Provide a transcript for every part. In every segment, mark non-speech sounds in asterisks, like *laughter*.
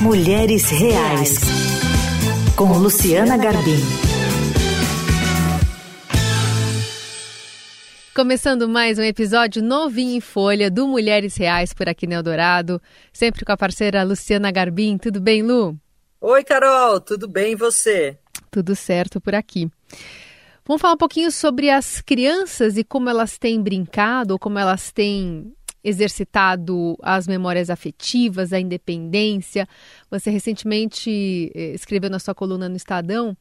Mulheres Reais, com Luciana Garbim. Começando mais um episódio novinho em folha do Mulheres Reais por aqui no Eldorado, sempre com a parceira Luciana Garbim. Tudo bem, Lu? Oi, Carol, tudo bem e você? Tudo certo por aqui. Vamos falar um pouquinho sobre as crianças e como elas têm brincado, ou como elas têm exercitado as memórias afetivas, a independência. Você recentemente eh, escreveu na sua coluna no Estadão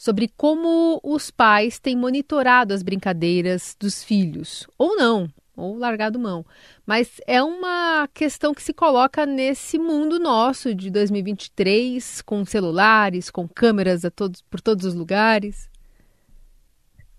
sobre como os pais têm monitorado as brincadeiras dos filhos, ou não, ou largado mão. Mas é uma questão que se coloca nesse mundo nosso de 2023, com celulares, com câmeras a todos, por todos os lugares.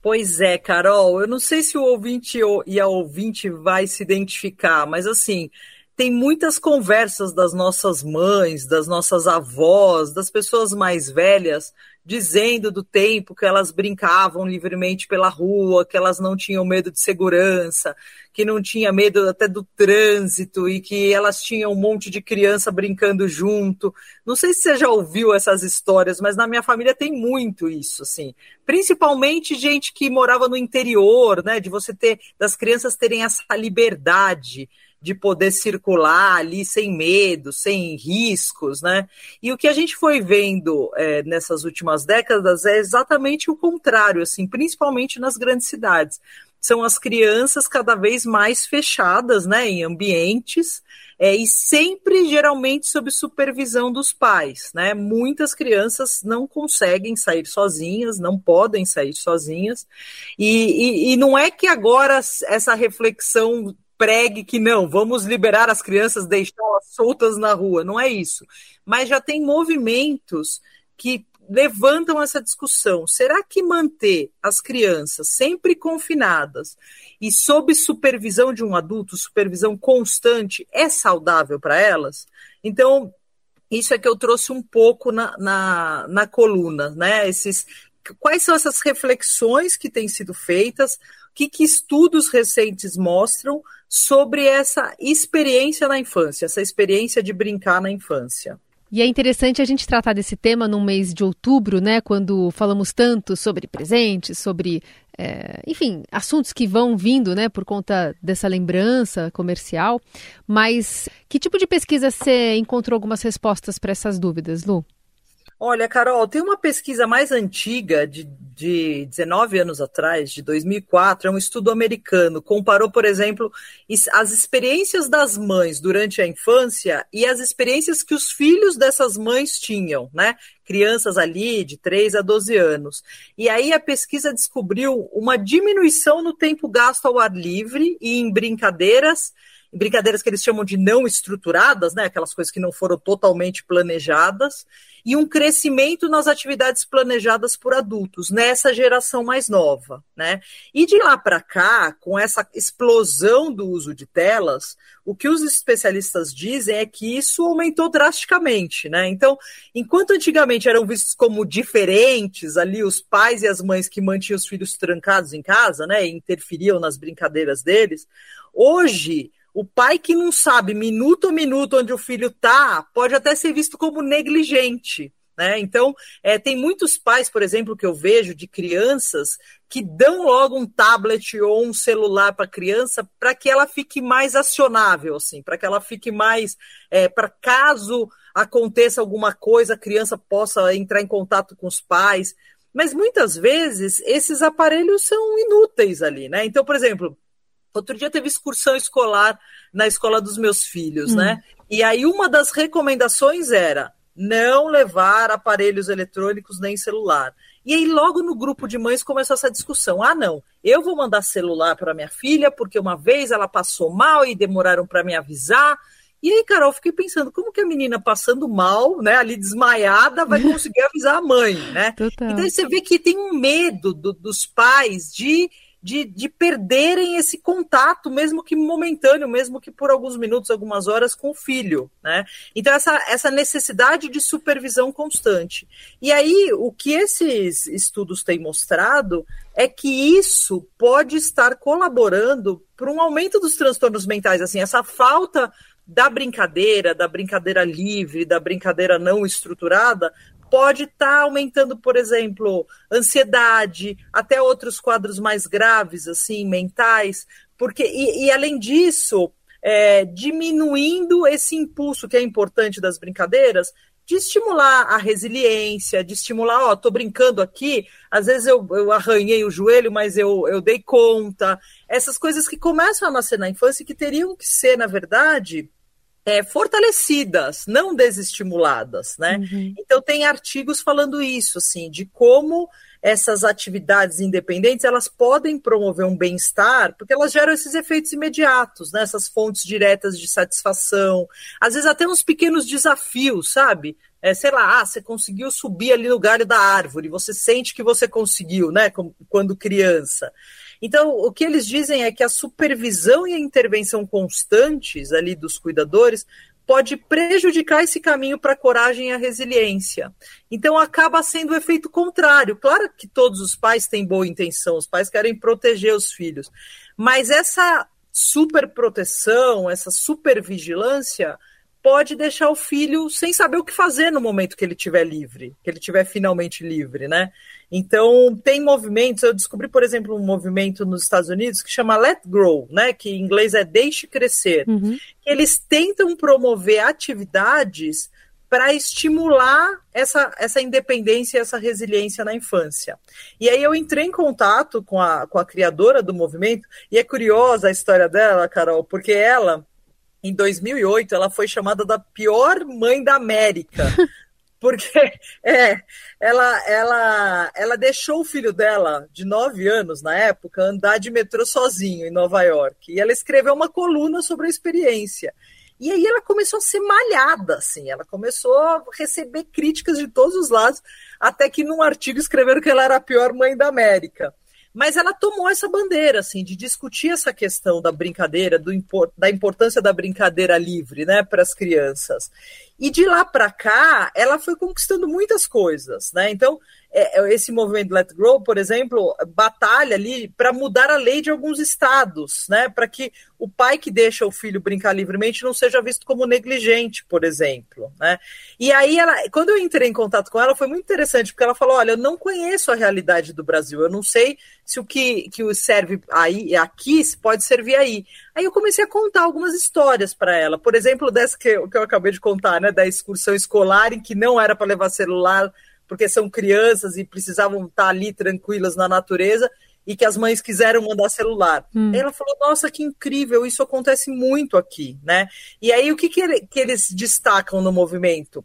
Pois é, Carol, eu não sei se o ouvinte e a ouvinte vai se identificar, mas assim, tem muitas conversas das nossas mães, das nossas avós, das pessoas mais velhas, dizendo do tempo que elas brincavam livremente pela rua, que elas não tinham medo de segurança, que não tinha medo até do trânsito e que elas tinham um monte de criança brincando junto. Não sei se você já ouviu essas histórias, mas na minha família tem muito isso, assim. Principalmente gente que morava no interior, né, de você ter das crianças terem essa liberdade de poder circular ali sem medo, sem riscos, né? E o que a gente foi vendo é, nessas últimas décadas é exatamente o contrário, assim, principalmente nas grandes cidades. São as crianças cada vez mais fechadas, né, em ambientes, é, e sempre geralmente sob supervisão dos pais, né? Muitas crianças não conseguem sair sozinhas, não podem sair sozinhas, e, e, e não é que agora essa reflexão pregue que não, vamos liberar as crianças, deixá-las soltas na rua. Não é isso. Mas já tem movimentos que levantam essa discussão. Será que manter as crianças sempre confinadas e sob supervisão de um adulto, supervisão constante, é saudável para elas? Então, isso é que eu trouxe um pouco na, na, na coluna, né? Esses, quais são essas reflexões que têm sido feitas? O que, que estudos recentes mostram sobre essa experiência na infância, essa experiência de brincar na infância? E é interessante a gente tratar desse tema no mês de outubro, né? Quando falamos tanto sobre presentes, sobre, é, enfim, assuntos que vão vindo, né? Por conta dessa lembrança comercial. Mas que tipo de pesquisa você encontrou algumas respostas para essas dúvidas, Lu? Olha, Carol, tem uma pesquisa mais antiga, de, de 19 anos atrás, de 2004, é um estudo americano. Comparou, por exemplo, as experiências das mães durante a infância e as experiências que os filhos dessas mães tinham, né? Crianças ali de 3 a 12 anos. E aí a pesquisa descobriu uma diminuição no tempo gasto ao ar livre e em brincadeiras brincadeiras que eles chamam de não estruturadas, né, aquelas coisas que não foram totalmente planejadas, e um crescimento nas atividades planejadas por adultos nessa geração mais nova, né? E de lá para cá, com essa explosão do uso de telas, o que os especialistas dizem é que isso aumentou drasticamente, né? Então, enquanto antigamente eram vistos como diferentes ali os pais e as mães que mantinham os filhos trancados em casa, né, e interferiam nas brincadeiras deles, hoje o pai que não sabe minuto a minuto onde o filho está pode até ser visto como negligente. Né? Então, é, tem muitos pais, por exemplo, que eu vejo de crianças que dão logo um tablet ou um celular para a criança para que ela fique mais acionável, assim, para que ela fique mais. É, para caso aconteça alguma coisa, a criança possa entrar em contato com os pais. Mas muitas vezes esses aparelhos são inúteis ali, né? Então, por exemplo, Outro dia teve excursão escolar na escola dos meus filhos, né? hum. né? E aí uma das recomendações era não levar aparelhos eletrônicos nem celular. E aí logo no grupo de mães começou essa discussão. Ah, não, eu vou mandar celular para minha filha porque uma vez ela passou mal e demoraram para me avisar. E aí, Carol, fiquei pensando, como que a menina passando mal, né, ali desmaiada, vai conseguir *laughs* avisar a mãe, né? Total. Então você vê que tem um medo do, dos pais de de, de perderem esse contato, mesmo que momentâneo, mesmo que por alguns minutos, algumas horas, com o filho. Né? Então, essa, essa necessidade de supervisão constante. E aí, o que esses estudos têm mostrado é que isso pode estar colaborando para um aumento dos transtornos mentais, assim, essa falta da brincadeira, da brincadeira livre, da brincadeira não estruturada, pode estar tá aumentando, por exemplo, ansiedade, até outros quadros mais graves, assim, mentais, porque, e, e além disso, é, diminuindo esse impulso que é importante das brincadeiras, de estimular a resiliência, de estimular, ó, tô brincando aqui, às vezes eu, eu arranhei o joelho, mas eu, eu dei conta. Essas coisas que começam a nascer na infância e que teriam que ser, na verdade, é, fortalecidas, não desestimuladas, né? Uhum. Então tem artigos falando isso, assim, de como essas atividades independentes elas podem promover um bem-estar, porque elas geram esses efeitos imediatos, né? essas fontes diretas de satisfação, às vezes até uns pequenos desafios, sabe? É, sei lá, ah, você conseguiu subir ali no galho da árvore, você sente que você conseguiu, né? Quando criança. Então, o que eles dizem é que a supervisão e a intervenção constantes ali dos cuidadores pode prejudicar esse caminho para a coragem e a resiliência. Então acaba sendo o efeito contrário. Claro que todos os pais têm boa intenção, os pais querem proteger os filhos, mas essa superproteção, essa supervigilância pode deixar o filho sem saber o que fazer no momento que ele estiver livre, que ele estiver finalmente livre, né? Então, tem movimentos, eu descobri, por exemplo, um movimento nos Estados Unidos que chama Let Grow, né, que em inglês é deixe crescer. Uhum. Eles tentam promover atividades para estimular essa, essa independência e essa resiliência na infância. E aí eu entrei em contato com a, com a criadora do movimento, e é curiosa a história dela, Carol, porque ela em 2008, ela foi chamada da pior mãe da América. *laughs* Porque é, ela, ela, ela deixou o filho dela, de 9 anos na época, andar de metrô sozinho em Nova York. E ela escreveu uma coluna sobre a experiência. E aí ela começou a ser malhada, assim, ela começou a receber críticas de todos os lados, até que num artigo escreveram que ela era a pior mãe da América. Mas ela tomou essa bandeira, assim, de discutir essa questão da brincadeira, do, da importância da brincadeira livre, né, para as crianças. E de lá para cá, ela foi conquistando muitas coisas, né? Então, é, é, esse movimento Let Grow, por exemplo, batalha ali para mudar a lei de alguns estados, né? Para que o pai que deixa o filho brincar livremente não seja visto como negligente, por exemplo, né? E aí ela, quando eu entrei em contato com ela, foi muito interessante porque ela falou: olha, eu não conheço a realidade do Brasil, eu não sei se o que que serve aí aqui pode servir aí. Aí eu comecei a contar algumas histórias para ela, por exemplo, dessa que eu, que eu acabei de contar, né? Da excursão escolar em que não era para levar celular porque são crianças e precisavam estar ali tranquilas na natureza e que as mães quiseram mandar celular. Hum. Ela falou: Nossa, que incrível, isso acontece muito aqui, né? E aí o que, que, ele, que eles destacam no movimento?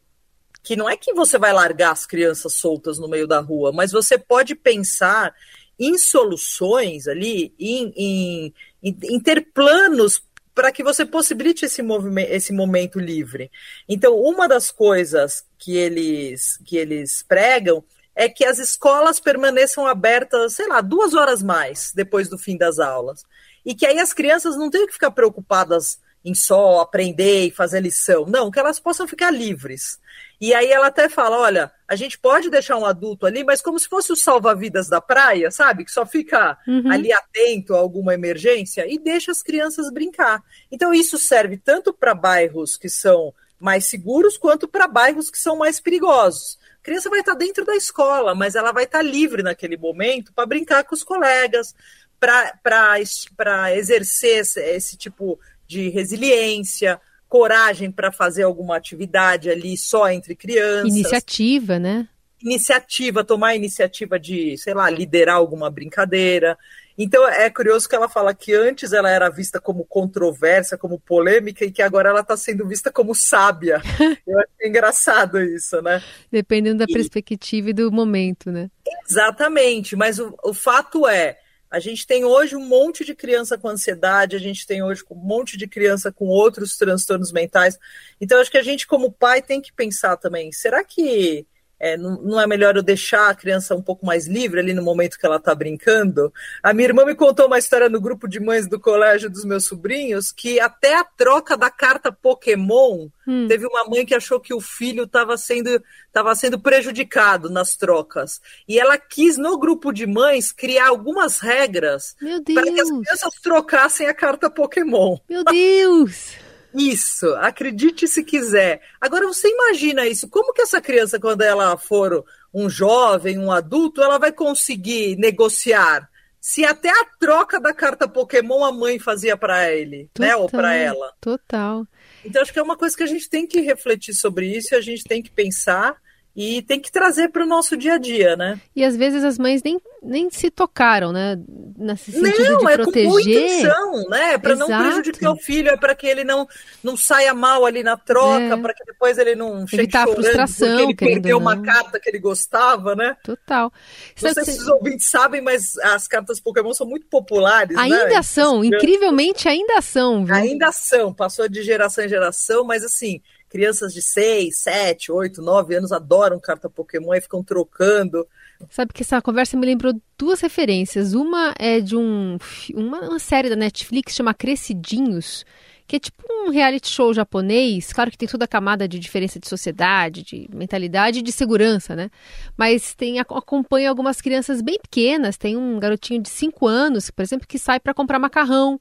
Que não é que você vai largar as crianças soltas no meio da rua, mas você pode pensar em soluções ali, em, em, em, em ter planos para que você possibilite esse, movimento, esse momento livre. Então, uma das coisas que eles, que eles pregam é que as escolas permaneçam abertas, sei lá, duas horas mais depois do fim das aulas. E que aí as crianças não tenham que ficar preocupadas em só aprender e fazer lição. Não, que elas possam ficar livres. E aí ela até fala: olha, a gente pode deixar um adulto ali, mas como se fosse o salva-vidas da praia, sabe? Que só fica uhum. ali atento a alguma emergência e deixa as crianças brincar. Então, isso serve tanto para bairros que são mais seguros quanto para bairros que são mais perigosos. A criança vai estar dentro da escola, mas ela vai estar livre naquele momento para brincar com os colegas, para exercer esse, esse tipo de resiliência, coragem para fazer alguma atividade ali só entre crianças. Iniciativa, né? Iniciativa, tomar iniciativa de, sei lá, liderar alguma brincadeira. Então é curioso que ela fala que antes ela era vista como controversa, como polêmica, e que agora ela está sendo vista como sábia. *laughs* Eu acho engraçado isso, né? Dependendo da e... perspectiva e do momento, né? Exatamente, mas o, o fato é a gente tem hoje um monte de criança com ansiedade, a gente tem hoje um monte de criança com outros transtornos mentais. Então, acho que a gente, como pai, tem que pensar também: será que é, não, não, é melhor eu deixar a criança um pouco mais livre ali no momento que ela está brincando? A minha irmã me contou uma história no grupo de mães do colégio dos meus sobrinhos que até a troca da carta Pokémon hum. teve uma mãe que achou que o filho estava sendo, tava sendo prejudicado nas trocas. E ela quis, no grupo de mães, criar algumas regras para que as crianças trocassem a carta Pokémon. Meu Deus! *laughs* Isso, acredite se quiser. Agora você imagina isso, como que essa criança, quando ela for um jovem, um adulto, ela vai conseguir negociar? Se até a troca da carta Pokémon a mãe fazia para ele, total, né? Ou para ela. Total. Então acho que é uma coisa que a gente tem que refletir sobre isso a gente tem que pensar e tem que trazer para o nosso dia a dia, né? E às vezes as mães nem, nem se tocaram, né? Nesse sentido não, de é proteger. com boa intenção, né? Para não prejudicar o filho, é para que ele não, não saia mal ali na troca, é. para que depois ele não chegue Evitar chorando a frustração, porque ele perdeu uma carta que ele gostava, né? Total. Não sei se os ouvintes sabem, mas as cartas Pokémon são muito populares, né? Ainda né? são, incrivelmente ainda são. Viu? Ainda são, passou de geração em geração, mas assim crianças de 6, 7, 8, 9 anos adoram carta Pokémon e ficam trocando. Sabe que essa conversa me lembrou duas referências. Uma é de um, uma, série da Netflix chama Crescidinhos, que é tipo um reality show japonês. Claro que tem toda a camada de diferença de sociedade, de mentalidade e de segurança, né? Mas tem acompanha algumas crianças bem pequenas. Tem um garotinho de 5 anos, por exemplo, que sai para comprar macarrão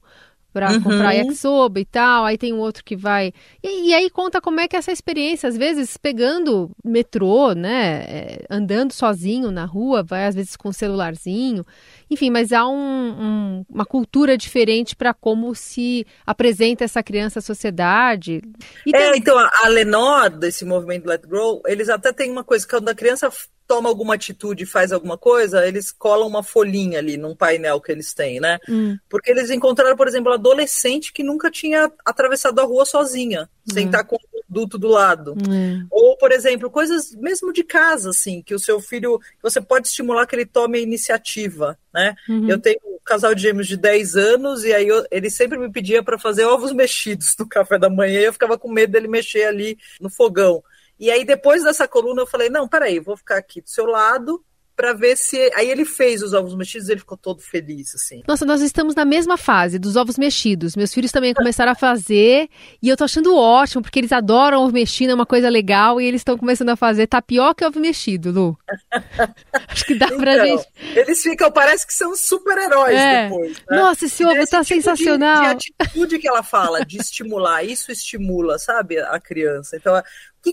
para uhum. comprar yakisoba e tal. Aí tem um outro que vai. E, e, aí conta como é que é essa experiência, às vezes pegando metrô, né? É, andando sozinho na rua, vai às vezes com um celularzinho. Enfim, mas há um, um, uma cultura diferente para como se apresenta essa criança à sociedade. É, tem... então a Lenor, desse movimento Let Grow, eles até têm uma coisa, quando a criança toma alguma atitude e faz alguma coisa, eles colam uma folhinha ali num painel que eles têm, né? Hum. Porque eles encontraram, por exemplo, adolescente que nunca tinha atravessado a rua sozinha, hum. sem estar com o adulto do lado. Hum. Ou, por exemplo, coisas mesmo de casa, assim, que o seu filho, você pode estimular que ele tome a iniciativa, né? Uhum. Eu tenho um casal de gêmeos de 10 anos e aí eu, ele sempre me pedia para fazer ovos mexidos no café da manhã e eu ficava com medo dele mexer ali no fogão. E aí, depois dessa coluna, eu falei: não, peraí, vou ficar aqui do seu lado para ver se. Aí ele fez os ovos mexidos e ele ficou todo feliz, assim. Nossa, nós estamos na mesma fase dos ovos mexidos. Meus filhos também começaram a fazer e eu tô achando ótimo, porque eles adoram ovo mexido, é uma coisa legal, e eles estão começando a fazer tapioca e ovo mexido, Lu. *laughs* Acho que dá pra então, gente. Eles ficam, parece que são super-heróis é. depois. Né? Nossa, esse ovo tá tipo sensacional. De, de atitude que ela fala, de estimular, isso estimula, sabe, a criança. Então,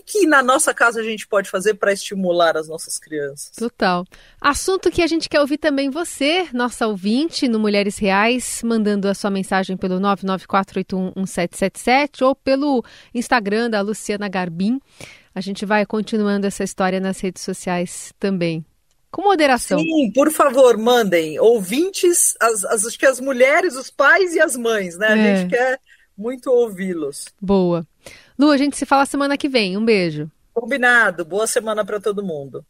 que, que na nossa casa a gente pode fazer para estimular as nossas crianças? Total. Assunto que a gente quer ouvir também você, nossa ouvinte, no Mulheres Reais, mandando a sua mensagem pelo 994811777 ou pelo Instagram da Luciana Garbim. A gente vai continuando essa história nas redes sociais também. Com moderação. Sim, por favor, mandem. Ouvintes, as, as, acho que as mulheres, os pais e as mães, né? É. A gente quer muito ouvi-los. Boa. Lu, a gente se fala semana que vem. Um beijo. Combinado. Boa semana para todo mundo.